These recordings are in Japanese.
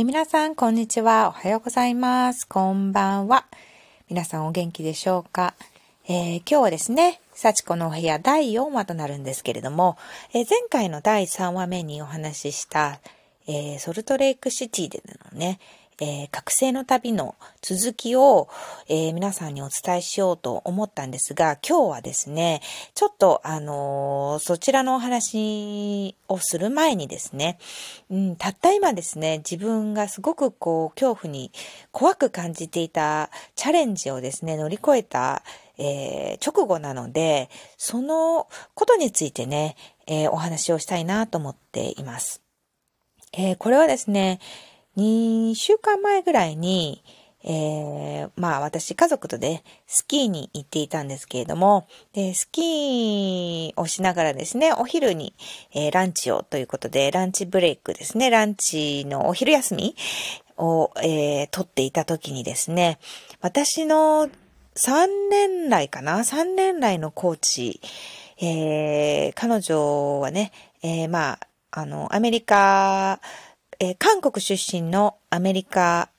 はい、皆さん、こんにちは。おはようございます。こんばんは。皆さんお元気でしょうか、えー、今日はですね、幸子のお部屋第4話となるんですけれども、えー、前回の第3話目にお話しした、えー、ソルトレイクシティでのね、えー、覚醒の旅の続きを、えー、皆さんにお伝えしようと思ったんですが、今日はですね、ちょっと、あのー、そちらのお話をする前にですね、うん、たった今ですね、自分がすごくこう、恐怖に怖く感じていたチャレンジをですね、乗り越えた、えー、直後なので、そのことについてね、えー、お話をしたいなと思っています。えー、これはですね、2週間前ぐらいに、えー、まあ私家族とでスキーに行っていたんですけれども、で、スキーをしながらですね、お昼に、えー、ランチをということで、ランチブレイクですね、ランチのお昼休みを、えー、取っていた時にですね、私の3年来かな ?3 年来のコーチ、えー、彼女はね、えー、まあ、あの、アメリカ、えー、韓国出身のアメリカ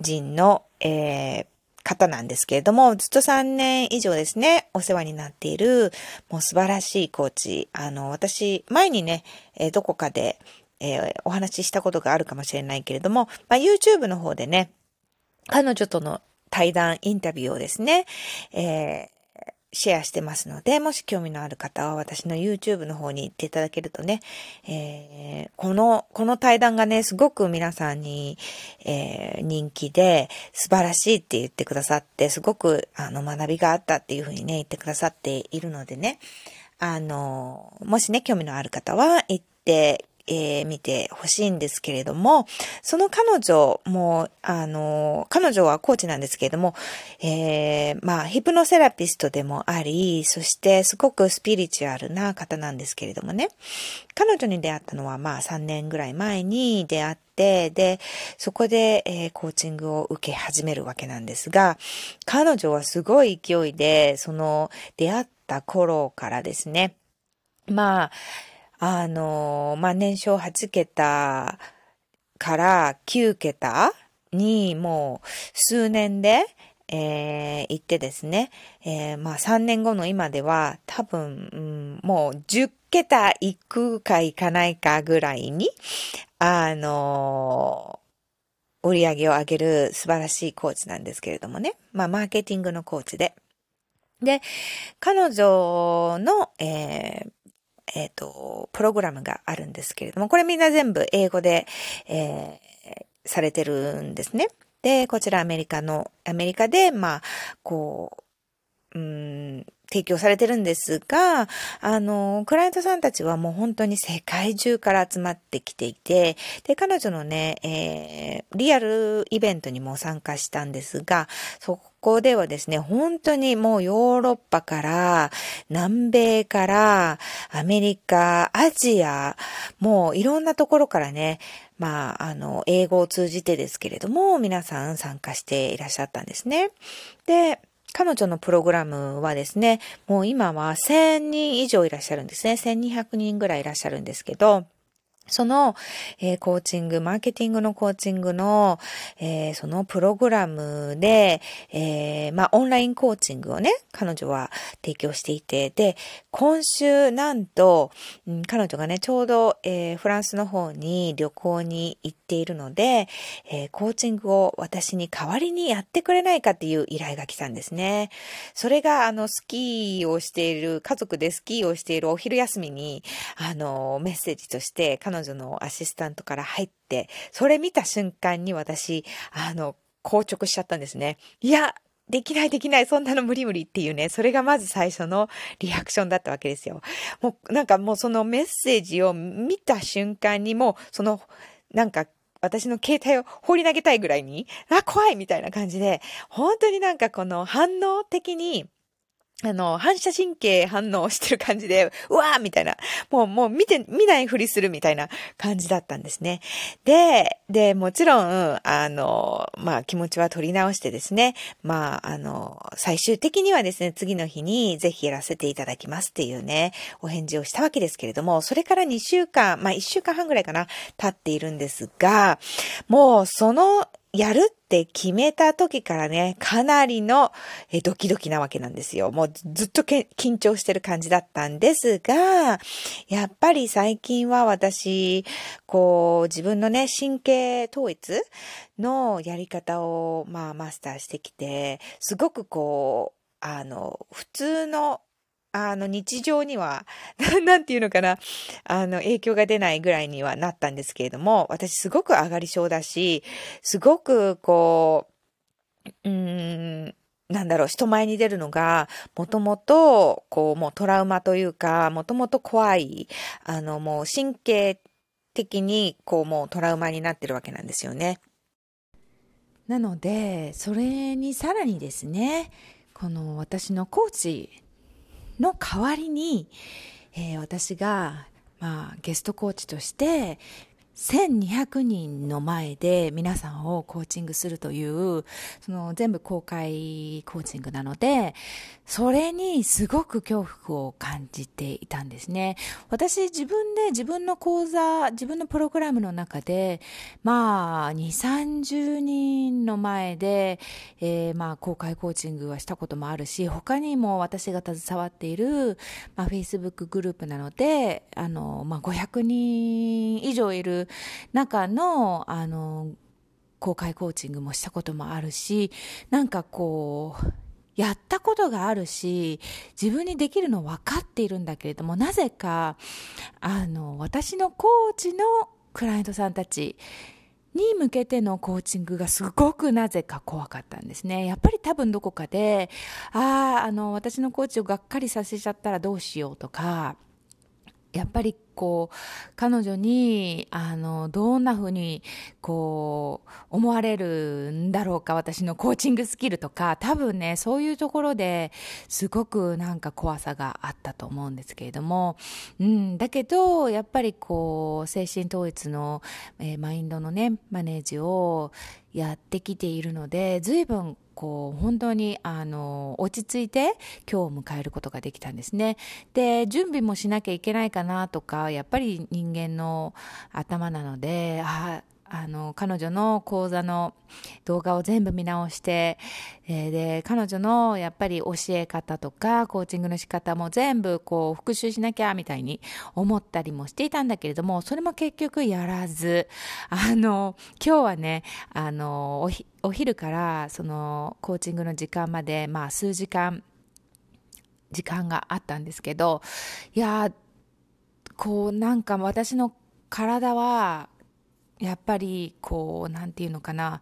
人の、えー、方なんですけれども、ずっと3年以上ですね、お世話になっている、もう素晴らしいコーチ。あの、私、前にね、えー、どこかで、えー、お話ししたことがあるかもしれないけれども、まあ、YouTube の方でね、彼女との対談インタビューをですね、えシェアしてますので、もし興味のある方は私の YouTube の方に行っていただけるとね、えー、この、この対談がね、すごく皆さんに、えー、人気で素晴らしいって言ってくださって、すごくあの学びがあったっていうふうにね、言ってくださっているのでね、あの、もしね、興味のある方は行ってえー、見てほしいんですけれども、その彼女も、あの、彼女はコーチなんですけれども、えー、まあ、ヒプノセラピストでもあり、そしてすごくスピリチュアルな方なんですけれどもね、彼女に出会ったのはまあ3年ぐらい前に出会って、で、そこで、えー、コーチングを受け始めるわけなんですが、彼女はすごい勢いで、その出会った頃からですね、まあ、あの、まあ、年少8桁から9桁にもう数年で、えー、行ってですね、えー、まあ3年後の今では多分、うん、もう10桁行くか行かないかぐらいに、あの、売り上げを上げる素晴らしいコーチなんですけれどもね。まあ、マーケティングのコーチで。で、彼女の、えー、えっ、ー、と、プログラムがあるんですけれども、これみんな全部英語で、えー、されてるんですね。で、こちらアメリカの、アメリカで、まあ、こう、うん、提供されてるんですが、あの、クライアントさんたちはもう本当に世界中から集まってきていて、で、彼女のね、えー、リアルイベントにも参加したんですが、そこではですね、本当にもうヨーロッパから、南米から、アメリカ、アジア、もういろんなところからね、まあ、あの、英語を通じてですけれども、皆さん参加していらっしゃったんですね。で、彼女のプログラムはですね、もう今は1000人以上いらっしゃるんですね。1200人ぐらいいらっしゃるんですけど、その、えー、コーチング、マーケティングのコーチングの、えー、そのプログラムで、えー、まあ、オンラインコーチングをね、彼女は提供していて、で、今週なんと、うん、彼女がね、ちょうど、えフランスの方に旅行に行っているので、えコーチングを私に代わりにやってくれないかっていう依頼が来たんですね。それが、あの、スキーをしている、家族でスキーをしているお昼休みに、あの、メッセージとして、彼女のアシスタントから入って、それ見た瞬間に私、あの、硬直しちゃったんですね。いや、できないできない、そんなの無理無理っていうね、それがまず最初のリアクションだったわけですよ。もうなんかもうそのメッセージを見た瞬間にもう、その、なんか私の携帯を放り投げたいぐらいに、あ、怖いみたいな感じで、本当になんかこの反応的に、あの、反射神経反応してる感じで、うわーみたいな、もう、もう見て、見ないふりするみたいな感じだったんですね。で、で、もちろん、あの、まあ、気持ちは取り直してですね、まあ、あの、最終的にはですね、次の日にぜひやらせていただきますっていうね、お返事をしたわけですけれども、それから2週間、まあ、1週間半ぐらいかな、経っているんですが、もう、その、やるって決めた時からね、かなりのドキドキなわけなんですよ。もうずっと緊張してる感じだったんですが、やっぱり最近は私、こう、自分のね、神経統一のやり方を、まあ、マスターしてきて、すごくこう、あの、普通のあの、日常には、なんていうのかな、あの、影響が出ないぐらいにはなったんですけれども、私すごく上がり症だし、すごく、こう、うーん、なんだろう、人前に出るのが、もともと、こう、もうトラウマというか、もともと怖い、あの、もう神経的に、こう、もうトラウマになってるわけなんですよね。なので、それにさらにですね、この私のコーチの代わりに、えー、私が、まあ、ゲストコーチとして1200人の前で皆さんをコーチングするという、その全部公開コーチングなので、それにすごく恐怖を感じていたんですね。私自分で自分の講座、自分のプログラムの中で、まあ、2、30人の前で、えー、まあ、公開コーチングはしたこともあるし、他にも私が携わっている、まあ、Facebook グループなので、あの、まあ、500人以上いる中の、あの、公開コーチングもしたこともあるし、なんかこう、やったことがあるし、自分にできるの分かっているんだけれども、なぜか、あの、私のコーチのクライアントさんたちに向けてのコーチングがすごくなぜか怖かったんですね。やっぱり多分どこかで、ああ、あの、私のコーチをがっかりさせちゃったらどうしようとか、やっぱりこう、彼女に、あの、どんな風に、こう、思われるんだろうか、私のコーチングスキルとか、多分ね、そういうところですごくなんか怖さがあったと思うんですけれども、うん、だけど、やっぱりこう、精神統一の、えー、マインドのね、マネージをやってきているので、随分こう本当にあの落ち着いて今日を迎えることができたんですね。で準備もしなきゃいけないかなとかやっぱり人間の頭なのでああの、彼女の講座の動画を全部見直して、えー、で、彼女のやっぱり教え方とか、コーチングの仕方も全部こう復習しなきゃみたいに思ったりもしていたんだけれども、それも結局やらず、あの、今日はね、あの、おひお昼からそのコーチングの時間まで、まあ数時間、時間があったんですけど、いやこうなんか私の体はやっぱりこうなんていうのかな。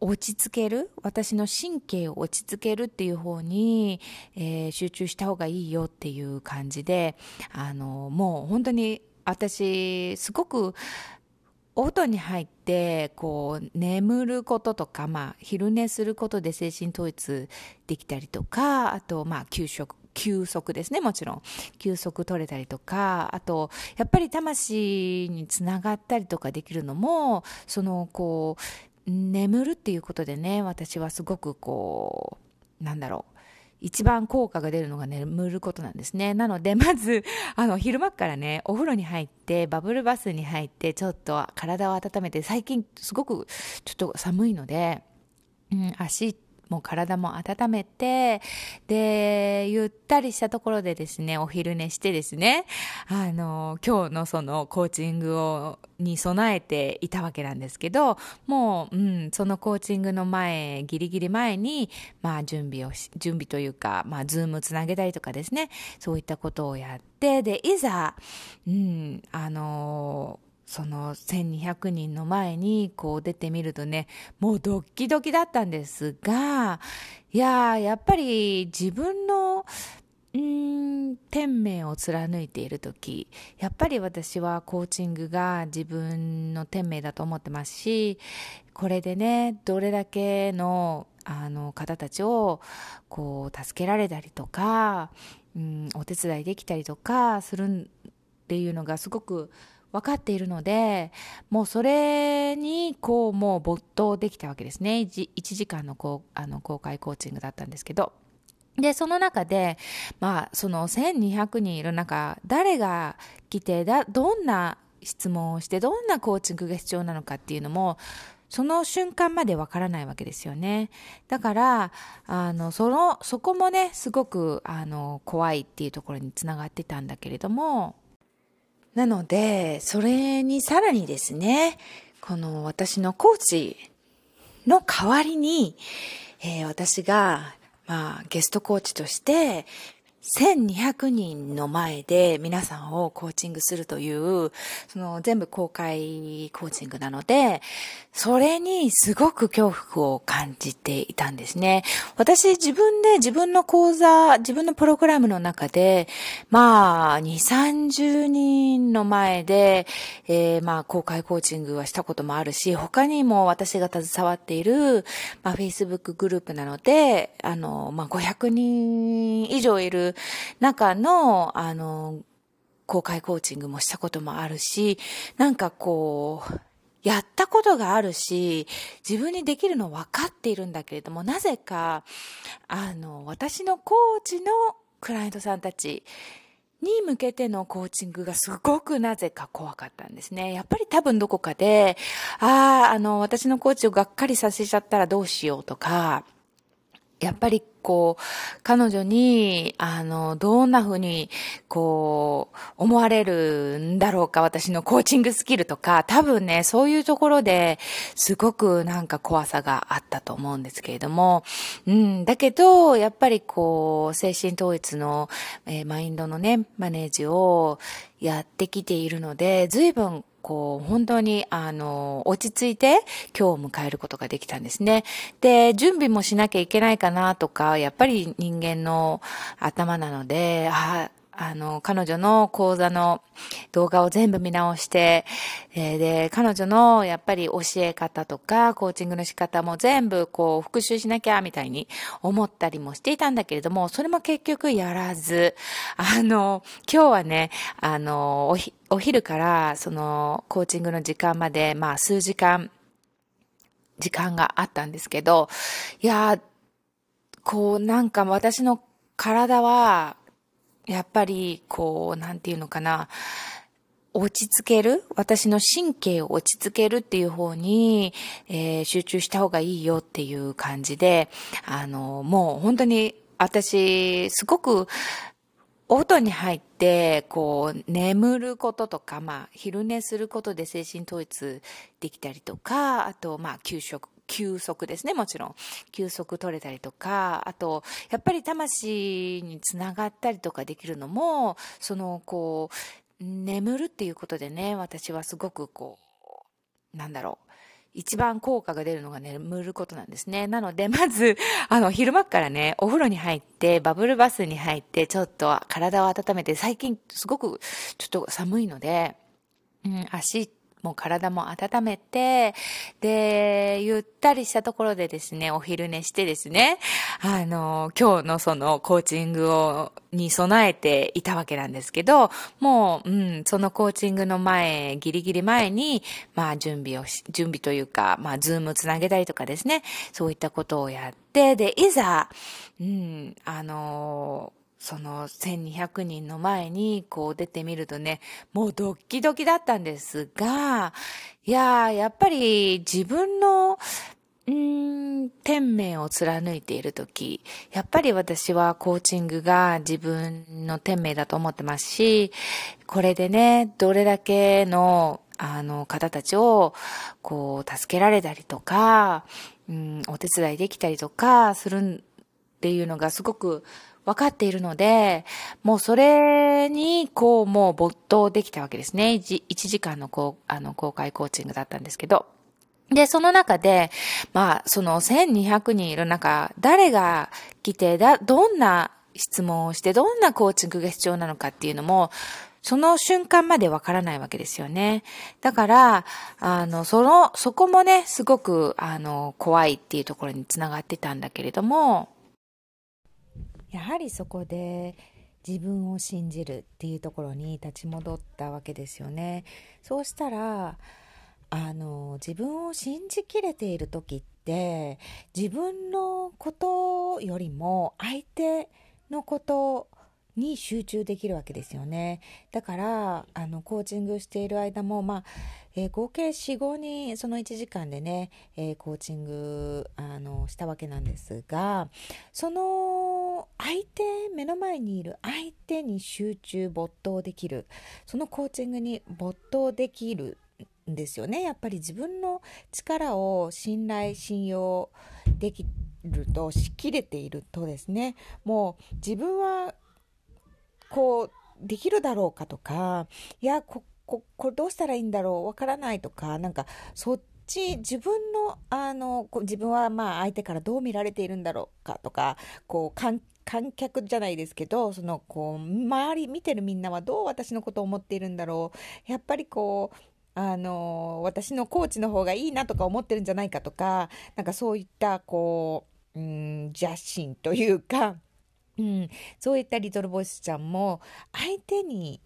落ち着ける？私の神経を落ち着けるっていう方に、えー、集中した方がいいよっていう感じであのもう本当に私すごくお布団に入ってこう眠ることとか、まあ、昼寝することで精神統一できたりとかあとまあ休息休息ですね、もちろん。休息取れたりとか、あと、やっぱり魂につながったりとかできるのも、その、こう、眠るっていうことでね、私はすごくこう、なんだろう。一番効果が出るのが眠ることなんですね。なので、まず、あの、昼間からね、お風呂に入って、バブルバスに入って、ちょっと体を温めて、最近すごくちょっと寒いので、うん、足もう体も温めて、で、ゆったりしたところでですね、お昼寝してですね、あの、今日のそのコーチングを、に備えていたわけなんですけど、もう、うん、そのコーチングの前、ギリギリ前に、まあ準備をし、準備というか、まあズームつなげたりとかですね、そういったことをやって、で、いざ、うん、あのその1200人の前にこう出てみるとね、もうドッキドキだったんですが、いややっぱり自分の、うん、天命を貫いている時、やっぱり私はコーチングが自分の天命だと思ってますし、これでね、どれだけのあの方たちをこう助けられたりとか、うん、お手伝いできたりとかするっていうのがすごく分かっているので、もうそれにこうもう没頭できたわけですね。1, 時間のこうあの公開コーチングだったんですけど。で、その中で、まあ、その1200人いる中、誰が来て、だ、どんな質問をして、どんなコーチングが必要なのかっていうのも、その瞬間までわからないわけですよね。だから、あの、その、そこもね、すごく、あの、怖いっていうところにつながってたんだけれども、なので、それにさらにですね、この私のコーチの代わりに、えー、私が、まあ、ゲストコーチとして、1200人の前で皆さんをコーチングするという、その全部公開コーチングなので、それにすごく恐怖を感じていたんですね。私自分で自分の講座、自分のプログラムの中で、まあ、2、30人の前で、えー、まあ、公開コーチングはしたこともあるし、他にも私が携わっている、まあ、Facebook グループなので、あの、まあ、500人以上いる中の、あの、公開コーチングもしたこともあるし、なんかこう、やったことがあるし、自分にできるの分かっているんだけれども、なぜか、あの、私のコーチのクライアントさんたちに向けてのコーチングがすごくなぜか怖かったんですね。やっぱり多分どこかで、ああ、あの、私のコーチをがっかりさせちゃったらどうしようとか、やっぱりこう、彼女に、あの、どんな風に、こう、思われるんだろうか、私のコーチングスキルとか、多分ね、そういうところですごくなんか怖さがあったと思うんですけれども、うん、だけど、やっぱりこう、精神統一の、えー、マインドのね、マネージをやってきているので、随分こう、本当に、あの、落ち着いて今日を迎えることができたんですね。で、準備もしなきゃいけないかなとか、やっぱり人間の頭なので、ああの、彼女の講座の動画を全部見直して、えー、で、彼女のやっぱり教え方とか、コーチングの仕方も全部こう復習しなきゃみたいに思ったりもしていたんだけれども、それも結局やらず、あの、今日はね、あの、おひ、お昼からそのコーチングの時間まで、まあ数時間、時間があったんですけど、いや、こうなんか私の体はやっぱり、こう、なんていうのかな、落ち着ける？私の神経を落ち着けるっていう方に、えー、集中した方がいいよっていう感じで、あの、もう本当に私、すごく、お布団に入って、こう、眠ることとか、まあ、昼寝することで精神統一できたりとか、あと、まあ、給食、休息ですね、もちろん。休息取れたりとか、あと、やっぱり魂につながったりとかできるのも、その、こう、眠るっていうことでね、私はすごくこう、なんだろう。一番効果が出るのが眠ることなんですね。なので、まず、あの、昼間からね、お風呂に入って、バブルバスに入って、ちょっと体を温めて、最近すごくちょっと寒いので、うん、足もう体も温めて、で、ゆったりしたところでですね、お昼寝してですね、あの、今日のそのコーチングを、に備えていたわけなんですけど、もう、うん、そのコーチングの前、ギリギリ前に、まあ準備をし、準備というか、まあズームつなげたりとかですね、そういったことをやって、で、いざ、うん、あの、その1200人の前にこう出てみるとね、もうドッキドキだったんですが、いややっぱり自分の、うん、天命を貫いているとき、やっぱり私はコーチングが自分の天命だと思ってますし、これでね、どれだけのあの方たちをこう助けられたりとか、うん、お手伝いできたりとかするっていうのがすごく分かっているので、もうそれに、こう、もう没頭できたわけですね。1, 時間のこう、あの、公開コーチングだったんですけど。で、その中で、まあ、その1200人いる中、誰が来て、だ、どんな質問をして、どんなコーチングが必要なのかっていうのも、その瞬間までわからないわけですよね。だから、あの、その、そこもね、すごく、あの、怖いっていうところにつながってたんだけれども、やはりそこで自分を信じるっていうところに立ち戻ったわけですよね。そうしたら、あの、自分を信じきれている時って、自分のことよりも相手のことに集中できるわけですよね。だから、あの、コーチングしている間も、まあ、えー、合計4、5人、その1時間でね、えー、コーチング、あの、したわけなんですが、その、相手、目の前にいる相手に集中、没頭できる。そのコーチングに没頭できるんですよね。やっぱり自分の力を信頼、信用できると、しきれているとですね、もう自分はこう、できるだろうかとか、いや、こ、こ、これどうしたらいいんだろうわからないとか、なんか、そっち、自分の、あの、自分はまあ相手からどう見られているんだろうかとか、こう、観観客じゃないですけど、その、こう、周り見てるみんなはどう私のことを思っているんだろう。やっぱりこう、あの、私のコーチの方がいいなとか思ってるんじゃないかとか、なんかそういった、こう、うん、邪心というか、うん、そういったリトルボイスちゃんも相手に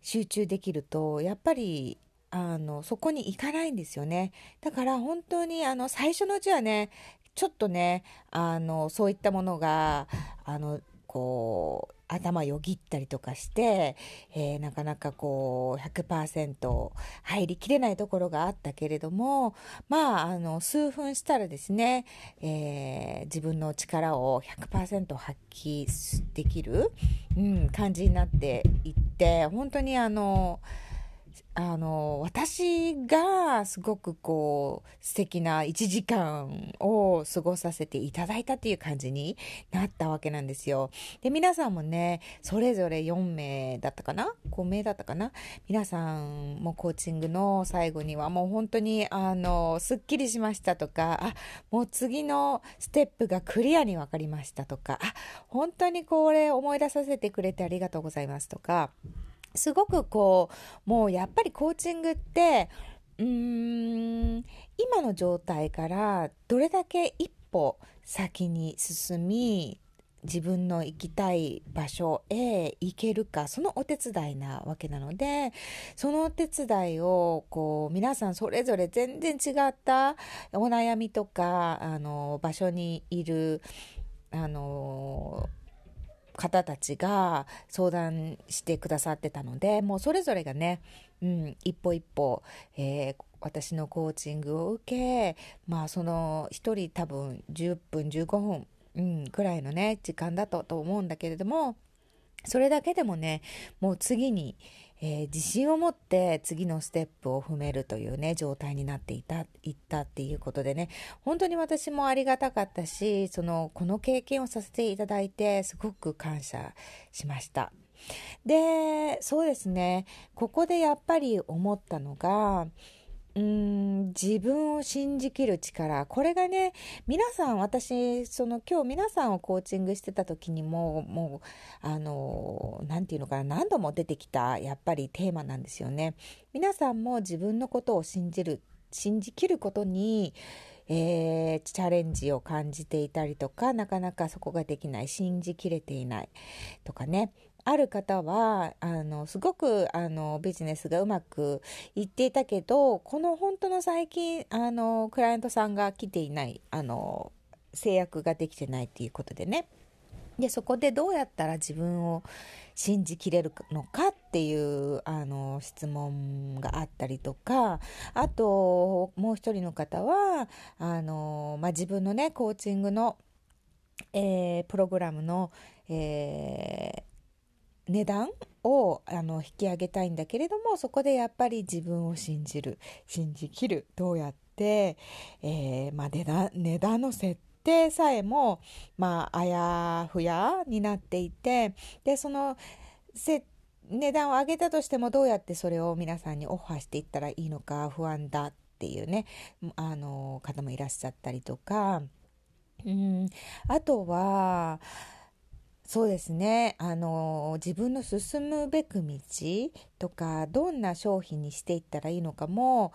集中できるとやっぱりあのそこに行かないんですよね。だから本当にあの最初のうちはねちょっとねあのそういったものがあのこう頭よぎったりとかして、えー、なかなかこう100%入りきれないところがあったけれどもまああの数分したらですね、えー、自分の力を100%発揮できる、うん、感じになっていって本当にあのあの、私がすごくこう、素敵な1時間を過ごさせていただいたっていう感じになったわけなんですよ。で、皆さんもね、それぞれ4名だったかな ?5 名だったかな？皆さんもコーチングの最後にはもう本当に、あの、すっきりしましたとか、あ、もう次のステップがクリアに分かりましたとか、あ、本当にこれ思い出させてくれてありがとうございますとか、すごくこう、もうやっぱりコーチングって、うーん、今の状態からどれだけ一歩先に進み、自分の行きたい場所へ行けるか、そのお手伝いなわけなので、そのお手伝いを、こう、皆さんそれぞれ全然違ったお悩みとか、あの、場所にいる、あの、方たちが相談してくださってたので、もうそれぞれがね、うん、一歩一歩、えー、私のコーチングを受け、まあその一人多分10分、15分、うん、くらいのね、時間だとと思うんだけれども、それだけでもね、もう次に、えー、自信を持って次のステップを踏めるというね、状態になっていた、いったっていうことでね、本当に私もありがたかったし、その、この経験をさせていただいて、すごく感謝しました。で、そうですね、ここでやっぱり思ったのが、うーん自分を信じきる力。これがね皆さん私その今日皆さんをコーチングしてた時にももうあの何て言うのかな何度も出てきたやっぱりテーマなんですよね。皆さんも自分のことを信じる信じきることにえー、チャレンジを感じていたりとかなかなかそこができない信じきれていないとかね。ある方は、あの、すごく、あの、ビジネスがうまくいっていたけど、この本当の最近、あの、クライアントさんが来ていない、あの、制約ができてないっていうことでね。で、そこでどうやったら自分を信じきれるのかっていう、あの、質問があったりとか、あと、もう一人の方は、あの、まあ、自分のね、コーチングの、えー、プログラムの、えー、値段をあの引き上げたいんだけれどもそこでやっぱり自分を信じる信じきるどうやって、えー、まあ、値段値段の設定さえも、まあ、あやふやになっていてでそのせ値段を上げたとしてもどうやってそれを皆さんにオファーしていったらいいのか不安だっていうねあの方もいらっしゃったりとか。うん。あとはそうですね。あの、自分の進むべく道とか、どんな商品にしていったらいいのかも、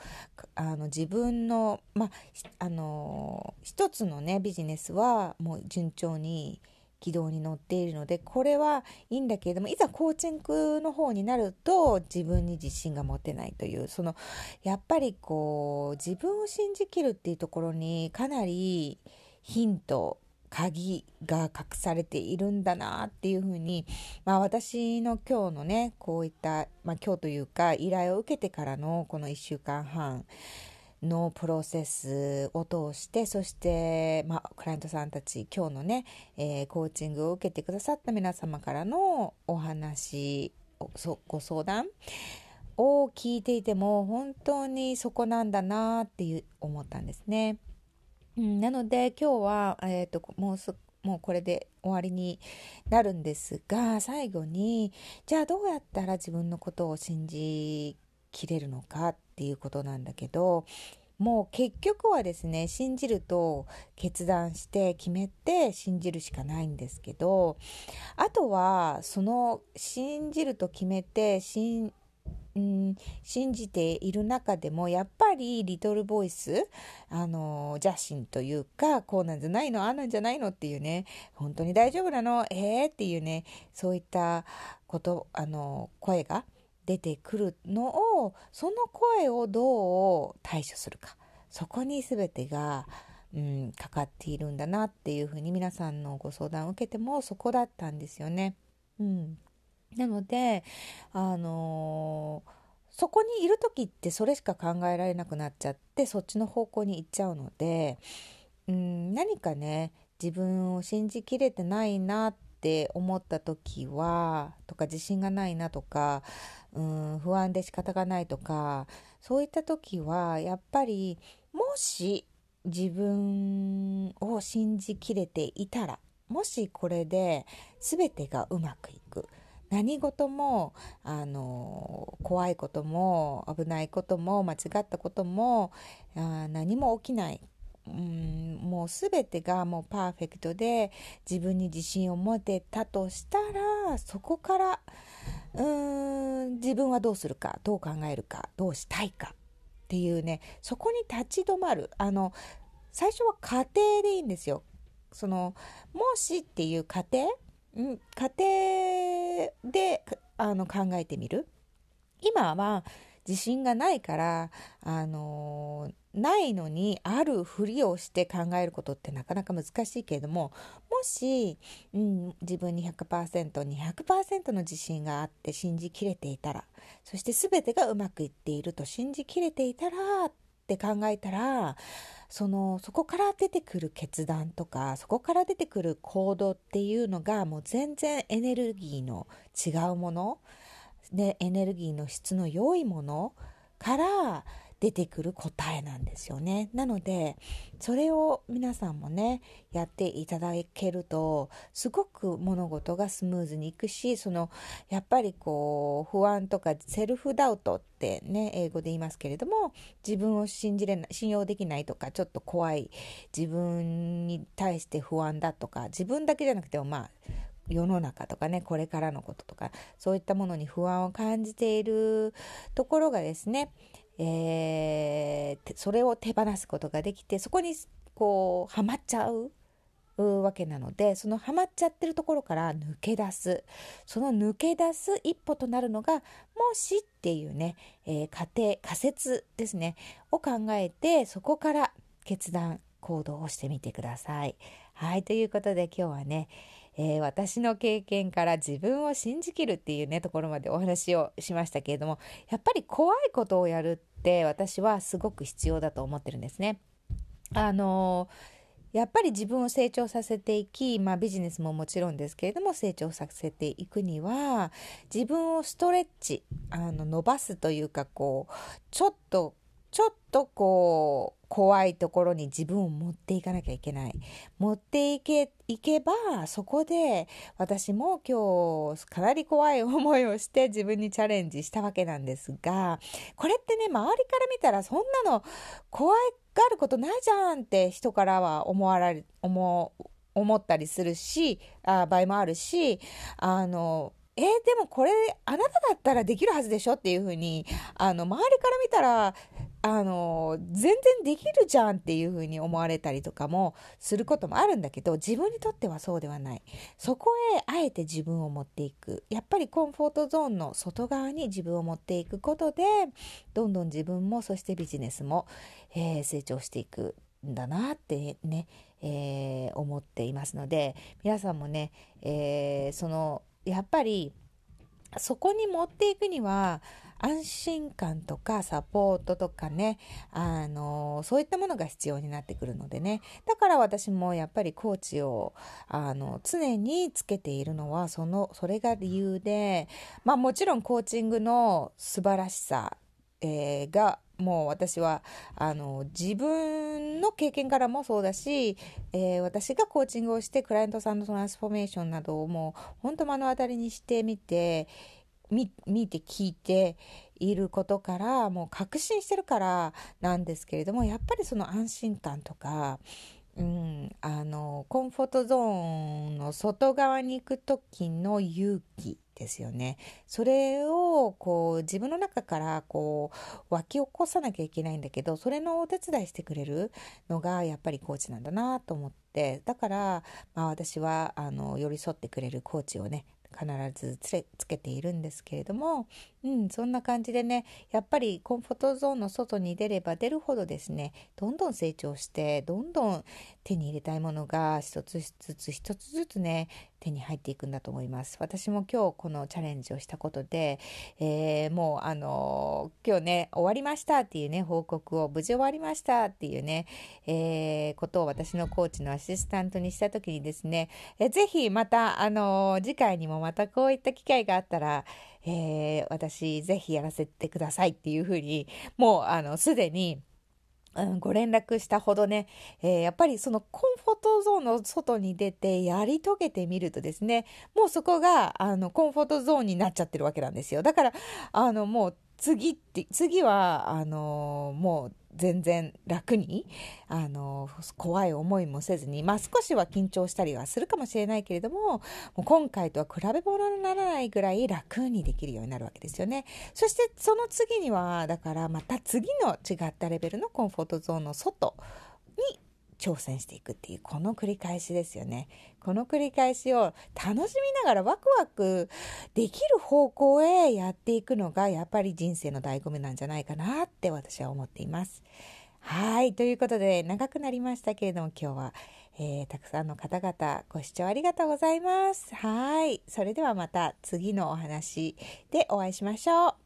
あの、自分の、まあ、の、一つのね、ビジネスはもう順調に軌道に乗っているので、これはいいんだけれども、いざコーチングの方になると自分に自信が持てないという、その、やっぱりこう、自分を信じきるっていうところにかなりヒント、鍵が隠されているんだなっていうふうに、まあ私の今日のね、こういった、まあ今日というか依頼を受けてからのこの1週間半、のプロセスを通して、そして、まあ、クライアントさんたち、今日のね、えー、コーチングを受けてくださった皆様からのお話、ご相談を聞いていても、本当にそこなんだなっていう思ったんですね。うん、なので、今日は、え、ー、と、もうすもうこれで終わりになるんですが、最後に、じゃあどうやったら自分のことを信じきれるのかっていうことなんだけど、もう結局はですね、信じると決断して決めて信じるしかないんですけど、あとはその信じると決めて信うん、信じている中でも、やっぱりリトルボイス、あの、邪心というか、こうなんじゃないのああなんじゃないのっていうね、本当に大丈夫なの？ええー、っていうね、そういったこと、あの、声が出てくるのをその声をどう対処するか。そこに全てが、うん、かかっているんだなっていうふうに皆さんのご相談を受けてもそこだったんですよね。うん、なのであのー、そこにいる時ってそれしか考えられなくなっちゃってそっちの方向に行っちゃうので、うん、何かね自分を信じきれてないなって思った時はとか自信がないなとかうん不安で仕方がないとかそういった時はやっぱりもし自分を信じきれていたらもしこれで全てがうまくいく。何事もあの怖いことも危ないことも間違ったこともあ何も起きないうんもう全てがもうパーフェクトで自分に自信を持てたとしたらそこからうーん自分はどうするかどう考えるかどうしたいかっていうねそこに立ち止まるあの最初は家庭でいいんですよ。そのもしっていう過程、家庭であの考えてみる？今は自信がないから、あの、ないのにあるふりをして考えることってなかなか難しいけれども、もし、うん、自分に100%、200%の自信があって信じきれていたら、そして全てがうまくいっていると信じきれていたら、って考えたら、その、そこから出てくる決断とか、そこから出てくる行動っていうのがもう全然エネルギーの違うもの、でエネルギーの質の良いものから出てくる答えなんですよね。なので、それを皆さんもね、やっていただけると、すごく物事がスムーズにいくし、その、やっぱりこう、不安とかセルフダウトってね、英語で言いますけれども、自分を信じれない、信用できないとか、ちょっと怖い、自分に対して不安だとか、自分だけじゃなくてもまあ、世の中とかね、これからのこととか、そういったものに不安を感じているところがですね、えー、それを手放すことができて、そこにこう、はまっちゃうわけなので、そのハマっちゃってるところから抜け出す。その抜け出す一歩となるのが、もしっていうね、えー、仮定、仮説ですね、を考えて、そこから決断、行動をしてみてください。はい、ということで今日はね、えー、私の経験から自分を信じきるっていうね、ところまでお話をしましたけれども、やっぱり怖いことをやるって私はすごく必要だと思ってるんですね。あのやっぱり自分を成長させていき、まあビジネスももちろんですけれども成長させていくには、自分をストレッチ、あの伸ばすというかこう、ちょっとちょっとこう、怖いところに自分を持っていかなきゃいけない。持っていけ、いけば、そこで私も今日かなり怖い思いをして自分にチャレンジしたわけなんですが、これってね、周りから見たらそんなの怖がることないじゃんって人からは思われ、思思ったりするし、あ場合もあるし、あの、えー、でもこれ、あなただったらできるはずでしょっていうふうに、あの、周りから見たら、あの、全然できるじゃんっていうふうに思われたりとかもすることもあるんだけど、自分にとってはそうではない。そこへあえて自分を持っていく。やっぱりコンフォートゾーンの外側に自分を持っていくことで、どんどん自分も、そしてビジネスも、えー、成長していくんだなってね、えー、思っていますので、皆さんもね、えー、その、やっぱりそこに持っていくには安心感とかサポートとかね、あの、そういったものが必要になってくるのでね。だから私もやっぱりコーチを、あの、常につけているのは、その、それが理由で、まあもちろんコーチングの素晴らしさ、えー、がもう私はあの自分の経験からもそうだし、えー、私がコーチングをしてクライアントさんのトランスフォーメーションなどをもう本当目の当たりにしてみて見て聞いていることからもう確信してるからなんですけれどもやっぱりその安心感とかうん、あのコンフォートゾーンの外側に行く時の勇気ですよね。それをこう自分の中からこう湧き起こさなきゃいけないんだけどそれのお手伝いしてくれるのがやっぱりコーチなんだなと思ってだから、まあ、私はあの寄り添ってくれるコーチをね必ずつつけているんですけれども、うん、そんな感じでね、やっぱりコンフォートゾーンの外に出れば出るほどですね、どんどん成長して、どんどん手に入れたいものが一つずつ一つずつね、手に入っていくんだと思います。私も今日このチャレンジをしたことで、えー、もうあのー、今日ね、終わりましたっていうね、報告を無事終わりましたっていうね、えー、ことを私のコーチのアシスタントにした時にですね、えー、ぜひまたあの次回にもまたこういった機会があったら、え私ぜひやらせてくださいっていうふうに、もうあのすでにうん、ご連絡したほどね、えー、やっぱりそのコンフォートゾーンの外に出てやり遂げてみるとですね、もうそこが、あの、コンフォートゾーンになっちゃってるわけなんですよ。だから、あの、もう次って、次は、あの、もう全然楽に、あの、怖い思いもせずに、まあ少しは緊張したりはするかもしれないけれども、もう今回とは比べ物にならないぐらい楽にできるようになるわけですよね。そしてその次には、だからまた次の違ったレベルのコンフォートゾーンの外に挑戦していくっていう、この繰り返しですよね。この繰り返しを楽しみながらワクワクできる方向へやっていくのが、やっぱり人生の醍醐味なんじゃないかなって私は思っています。はい。ということで、長くなりましたけれども、今日は、えー、たくさんの方々ご視聴ありがとうございます。はい。それではまた次のお話でお会いしましょう。